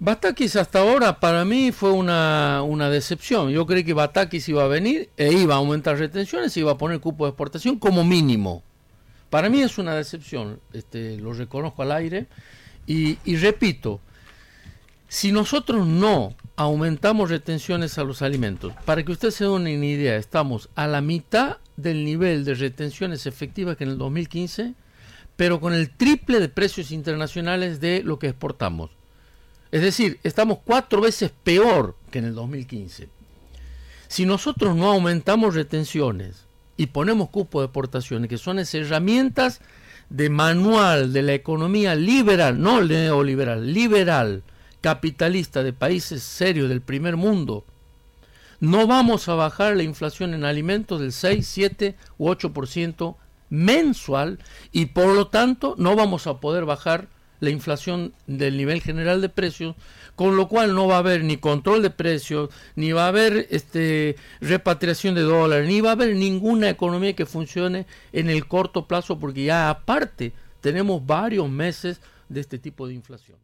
Batakis hasta ahora para mí fue una, una decepción. Yo creí que Batakis iba a venir e iba a aumentar retenciones iba a poner cupo de exportación como mínimo. Para mí es una decepción, este, lo reconozco al aire. Y, y repito, si nosotros no aumentamos retenciones a los alimentos, para que usted se dé una idea, estamos a la mitad del nivel de retenciones efectivas que en el 2015, pero con el triple de precios internacionales de lo que exportamos. Es decir, estamos cuatro veces peor que en el 2015. Si nosotros no aumentamos retenciones y ponemos cupo de exportaciones, que son herramientas de manual de la economía liberal, no neoliberal, liberal, capitalista de países serios del primer mundo, no vamos a bajar la inflación en alimentos del 6, 7 u 8% mensual y por lo tanto no vamos a poder bajar la inflación del nivel general de precios, con lo cual no va a haber ni control de precios, ni va a haber este, repatriación de dólares, ni va a haber ninguna economía que funcione en el corto plazo, porque ya aparte tenemos varios meses de este tipo de inflación.